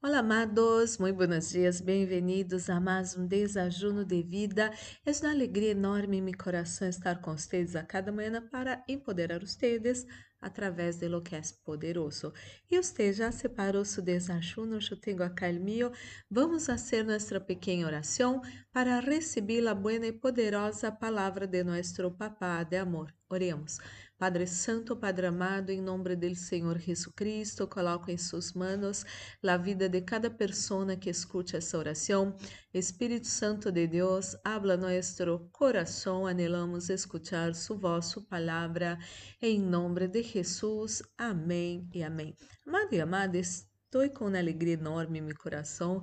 Olá, amados, muito buenos dias, bem-vindos a mais um desajuno de vida. É uma alegria enorme em meu coração estar com vocês a cada manhã para empoderar vocês através de lo que é poderoso. E você já separou seu desajuno, eu tenho acá o meu. Vamos fazer nossa pequena oração para receber a boa e poderosa palavra de nosso Papá de amor. Oremos. Padre Santo, Padre amado, em nome do Senhor Jesus Cristo, coloco em suas mãos a vida de cada pessoa que escute essa oração. Espírito Santo de Deus, habla nosso coração, anelamos escuchar sua voz, sua palavra, em nome de Jesus. Amém e amém. Amado e amada, estou com uma alegria enorme em meu coração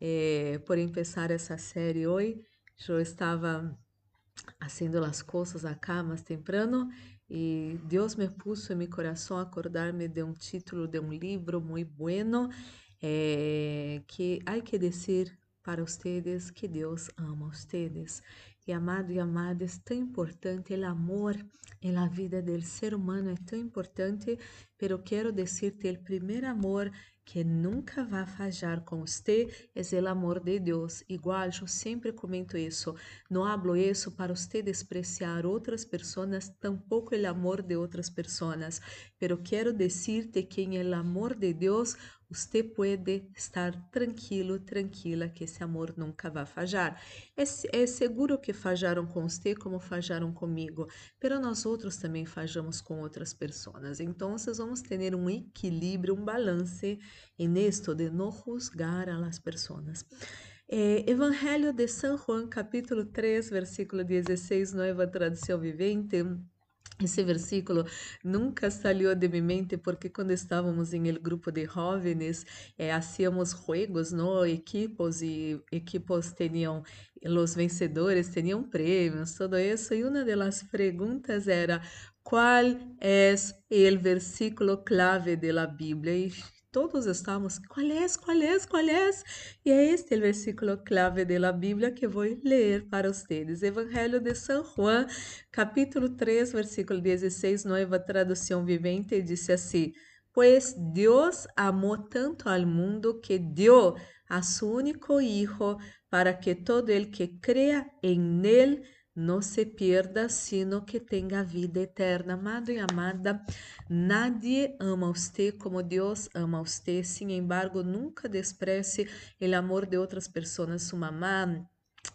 eh, por começar essa série hoje. Eu estava fazendo as coisas acá mais temprano e Deus me puso em meu coração acordar-me de um título de um livro muito bueno eh, que há que dizer para vocês que Deus ama vocês. E amado e amada, é tão importante o amor na vida do ser humano, é tão importante, pero quero dizer-te o primeiro amor que nunca vai falhar com você é o amor de Deus. Igual, eu sempre comento isso. Não hablo isso para você despreciar outras pessoas, tampouco o amor de outras pessoas. Pero quero dizer-te que em el amor de Deus você pode estar tranquilo, tranquila, que esse amor nunca vai falhar. É, é seguro que falharam com você como falharam comigo, pero nós outros também falhamos com outras pessoas. Então, vamos ter um equilíbrio, um balance em esto de não juzgar a las pessoas. Eh, Evangelho de São Juan, capítulo 3, versículo 16, nova tradução vivente. Esse versículo nunca saiu de minha mente porque quando estávamos em el grupo de jóvenes eh, hacíamos juegos, no? Equipos e equipos tinham os vencedores tinham prêmios, tudo isso e uma das perguntas era qual é o versículo clave de la Bíblia e todos estamos, qual é, qual é, qual é? E é este o versículo clave da Bíblia que vou ler para vocês. Evangelho de São Juan, capítulo 3, versículo 16, nova tradução vivente, diz assim: Pois Deus amou tanto ao mundo que deu a seu único Hijo para que todo el que crea en él não se pierda, sino que tenha vida eterna. Amado e amada, nadie ama você como Deus ama você. Sin embargo, nunca despreze o amor de outras pessoas. Sua mamá,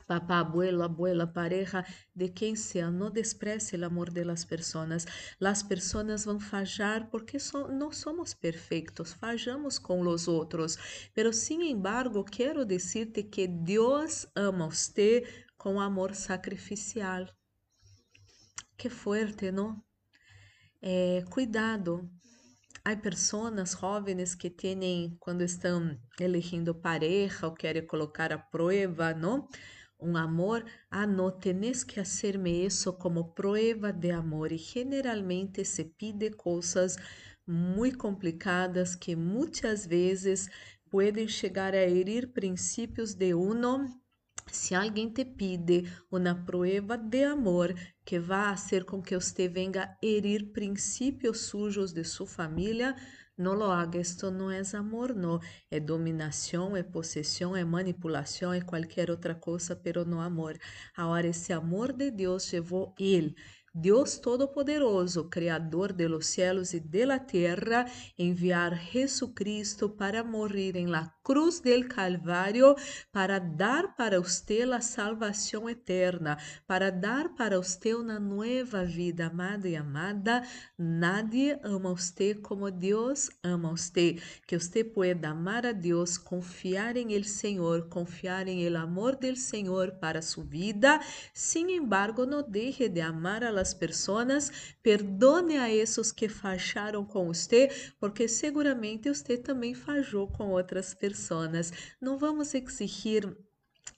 papá, abuelo, abuela, pareja, de quem seja, não despreze o amor de las pessoas. Las pessoas vão falhar porque so, não somos perfeitos, fallamos com os outros. Pero, sin embargo, quero dizer-te que Deus ama você com amor sacrificial. Que forte, não? É, cuidado. Há pessoas jovens que têm, quando estão elegendo pareja ou querem colocar a prova, não? Um amor, ah, não, tens que fazer-me isso como prova de amor. E generalmente se pide coisas muito complicadas que muitas vezes podem chegar a herir princípios de uno se alguém te pide uma prova de amor que vá fazer com que você venga herir princípios sujos de sua família, não lo haga. Esto não é amor, não. É dominação, é possessão, é manipulação, é qualquer outra coisa, pero não amor. Agora, esse amor de Deus levou ele Deus Todo-Poderoso, Criador de los cielos e de la tierra, enviar Jesucristo para morrer em la cruz del Calvário para dar para usted a salvação eterna, para dar para usted uma nova vida, amada e amada. Nadie ama usted como Deus ama usted. Que usted pueda amar a Deus, confiar em el Senhor, confiar em el amor del Senhor para sua vida. Sin embargo, não deje de amar a las personas, perdone a esses que facharam com você, porque seguramente você também fajou com outras pessoas. Não vamos exigir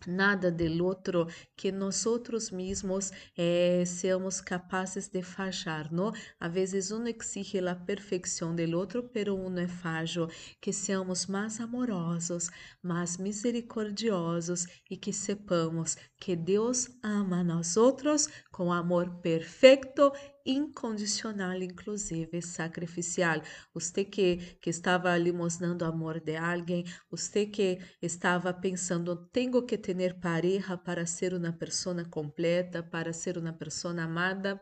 nada del outro que nós outros mesmos eh, seamos capazes de falhar, não? A vezes um exige a perfeição del outro, pero um é falho, que seamos mais amorosos, mais misericordiosos e que sepamos que Deus ama a nós outros com amor perfeito incondicional, inclusive sacrificial. Você que, que estava limosnando amor de alguém, você que estava pensando, tenho que ter pareja para ser uma pessoa completa, para ser uma pessoa amada.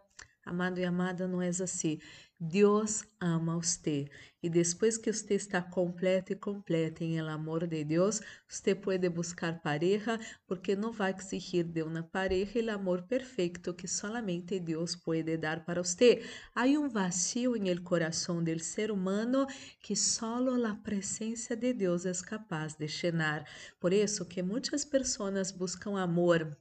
Amado e amada, não é assim. Deus ama você. E depois que você está completo e completa em el amor de Deus, você pode buscar pareja, porque não vai exigir de uma pareja o amor perfeito que solamente Deus pode dar para você. Há um vazio em el coração del ser humano que solo a presença de Deus é capaz de llenar. Por isso que muitas pessoas buscam amor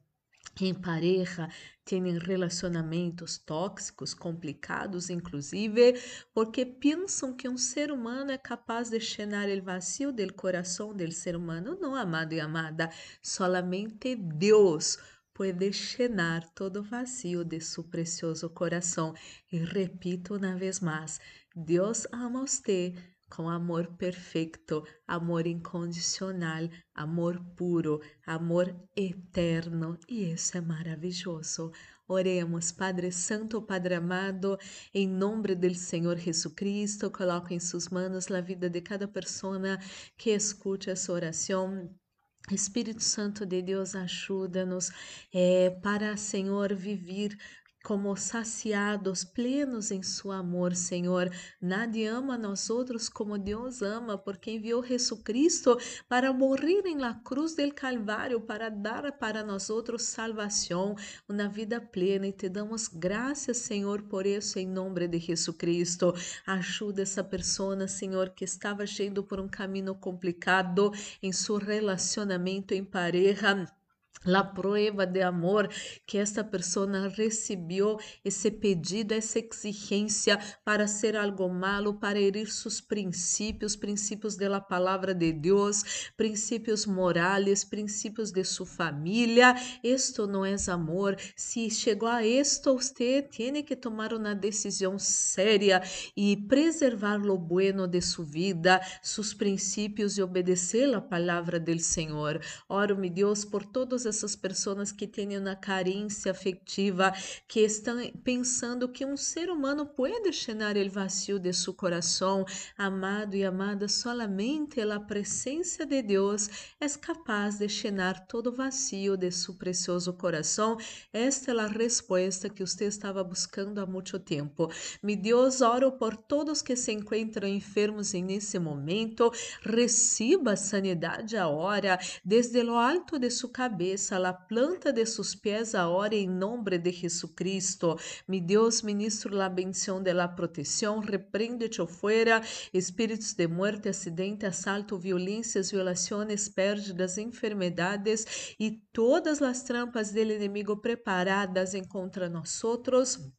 em pareja têm relacionamentos tóxicos, complicados, inclusive, porque pensam que um ser humano é capaz de llenar o vazio do coração do ser humano. Não, amado e amada, solamente Deus pode llenar todo vazio de seu precioso coração. E repito uma vez mais, Deus ama você com amor perfeito, amor incondicional, amor puro, amor eterno, e isso é maravilhoso. Oremos, Padre Santo, Padre amado, em nome do Senhor Jesucristo, coloco em suas mãos a vida de cada pessoa que escute essa oração. Espírito Santo de Deus, ajuda-nos é, para, Senhor, viver como saciados, plenos em seu amor, Senhor. Nadie ama a nós outros como Deus ama, porque enviou Jesus Cristo para morrer em la cruz del Calvário, para dar para nós outros salvação, uma vida plena. E te damos graças, Senhor, por isso, em nome de Jesus Cristo. Ajuda essa pessoa, Senhor, que estava indo por um caminho complicado em seu relacionamento em pareja la prueba de amor que esta pessoa recebeu esse pedido, essa exigência para ser algo malo, para herir seus princípios, princípios da palavra de Deus, princípios morais, princípios de sua família. Isto não é amor. Se chegou a isto, você tem que tomar uma decisão séria e preservar o bueno de sua vida, seus princípios e obedecer a palavra do Senhor. Oro-me, Deus, por todos essas pessoas que têm uma carência afetiva, que estão pensando que um ser humano pode llenar o vazio de seu coração, amado e amada, solamente a presença de Deus é capaz de llenar todo vazio de seu precioso coração. Esta é a resposta que você estava buscando há muito tempo. Mi Deus, oro por todos que se encontram enfermos nesse momento, receba sanidade agora, desde lo alto de sua cabeça a la planta de sus pies ahora en nombre de Jesucristo. Mi Dios, ministro la bendición de la reprende-te fuera, espíritos de muerte, acidente, asalto, violências, violações, pérdidas, enfermedades e todas as trampas del inimigo preparadas contra nosotros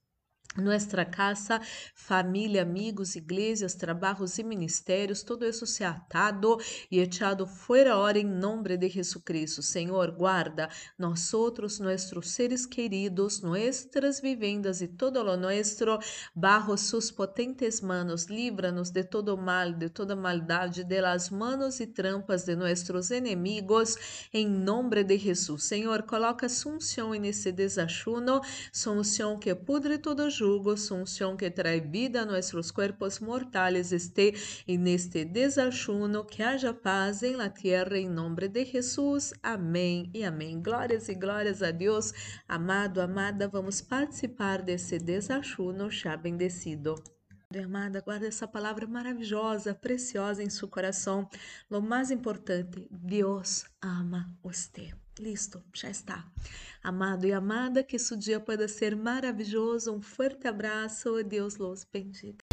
Nuestra casa, família, amigos, igrejas, trabalhos e ministérios, todo isso se atado e echado fora hora em nome de Jesucristo. Senhor, guarda nós outros, nossos seres queridos, nossas vivendas e todo lo nuestro, bajo sus potentes manos, livra-nos de todo mal, de toda maldade, de las manos e trampas de nossos inimigos, em nome de Jesus. Senhor, coloca sunção nesse desachuno, sunção que pudre todo jugo, sunción que trae vida a nuestros cuerpos mortales esté en este desachuno, que haya paz en la tierra en nombre de Jesús. Amém e amém. Glórias e glórias a Deus. Amado, amada, vamos participar desse desachuno já bendecido. Amada, guarda essa palavra maravilhosa, preciosa em seu coração. O mais importante, Deus ama você. Listo, já está. Amado e amada, que esse dia pode ser maravilhoso. Um forte abraço. Deus los bendiga.